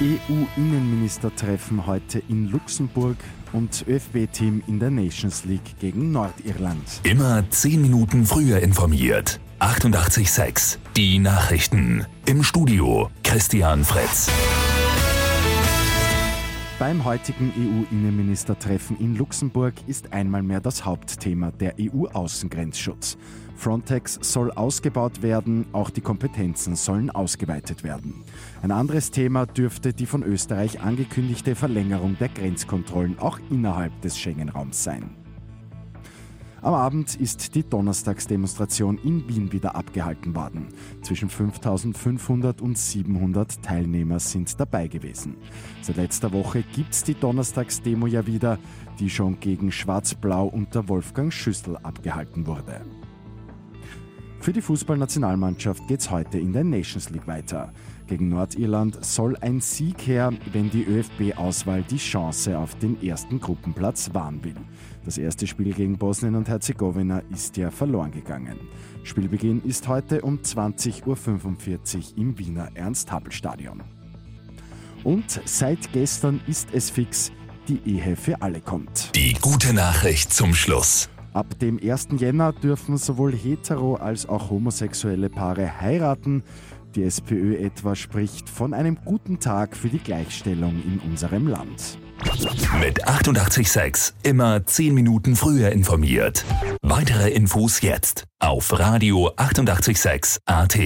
EU-Innenminister treffen heute in Luxemburg und ÖFB-Team in der Nations League gegen Nordirland. Immer 10 Minuten früher informiert. 88.6 Die Nachrichten. Im Studio Christian Fritz. Beim heutigen EU-Innenministertreffen in Luxemburg ist einmal mehr das Hauptthema der EU-Außengrenzschutz. Frontex soll ausgebaut werden, auch die Kompetenzen sollen ausgeweitet werden. Ein anderes Thema dürfte die von Österreich angekündigte Verlängerung der Grenzkontrollen auch innerhalb des Schengen-Raums sein. Am Abend ist die Donnerstagsdemonstration in Wien wieder abgehalten worden. Zwischen 5500 und 700 Teilnehmer sind dabei gewesen. Seit letzter Woche gibt es die Donnerstagsdemo ja wieder, die schon gegen Schwarz-Blau unter Wolfgang Schüssel abgehalten wurde. Für die Fußballnationalmannschaft geht es heute in der Nations League weiter. Gegen Nordirland soll ein Sieg her, wenn die ÖFB-Auswahl die Chance auf den ersten Gruppenplatz wahren will. Das erste Spiel gegen Bosnien und Herzegowina ist ja verloren gegangen. Spielbeginn ist heute um 20.45 Uhr im Wiener Ernst-Happel-Stadion. Und seit gestern ist es fix, die Ehe für alle kommt. Die gute Nachricht zum Schluss. Ab dem 1. Jänner dürfen sowohl hetero als auch homosexuelle Paare heiraten. Die SPÖ etwa spricht von einem guten Tag für die Gleichstellung in unserem Land. Mit 886 immer 10 Minuten früher informiert. Weitere Infos jetzt auf Radio 886 AT.